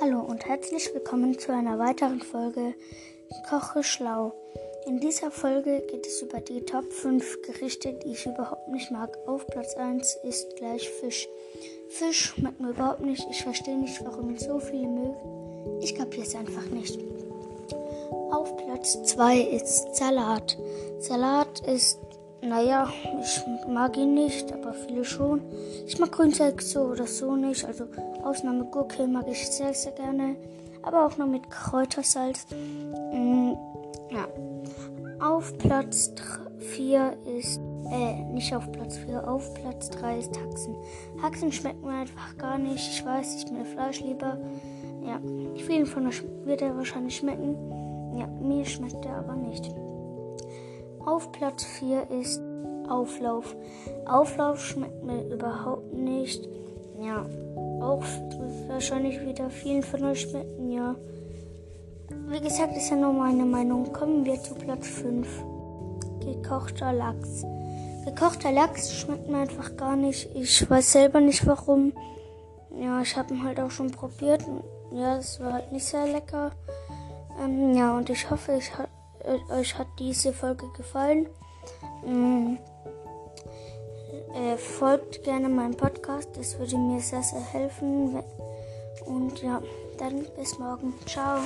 und herzlich willkommen zu einer weiteren Folge Koche schlau. In dieser Folge geht es über die Top 5 Gerichte, die ich überhaupt nicht mag. Auf Platz 1 ist gleich Fisch. Fisch schmeckt mir überhaupt nicht. Ich verstehe nicht, warum ihn so viele mögen. Ich kapiere es einfach nicht. Auf Platz 2 ist Salat. Salat ist naja, ich mag ihn nicht, aber viele schon. Ich mag Grünzeug so oder so nicht. Also Ausnahme Gurke mag ich sehr, sehr gerne. Aber auch nur mit Kräutersalz. Mm, ja. Auf Platz 4 ist. Äh, nicht auf Platz 4, auf Platz 3 ist Haxen. Haxen schmeckt mir einfach gar nicht. Ich weiß, ich bin Fleisch lieber. Ja, vielen von euch wird er wahrscheinlich schmecken. Ja, mir schmeckt er aber nicht. Auf Platz 4 ist Auflauf. Auflauf schmeckt mir überhaupt nicht. Ja, auch wahrscheinlich wieder vielen von euch schmecken, ja. Wie gesagt, ist ja nur meine Meinung. Kommen wir zu Platz 5. Gekochter Lachs. Gekochter Lachs schmeckt mir einfach gar nicht. Ich weiß selber nicht warum. Ja, ich habe ihn halt auch schon probiert. Ja, es war halt nicht sehr lecker. Ähm, ja, und ich hoffe, ich habe euch hat diese Folge gefallen. Ähm, äh, folgt gerne meinem Podcast, das würde mir sehr, sehr helfen. Und ja, dann bis morgen. Ciao.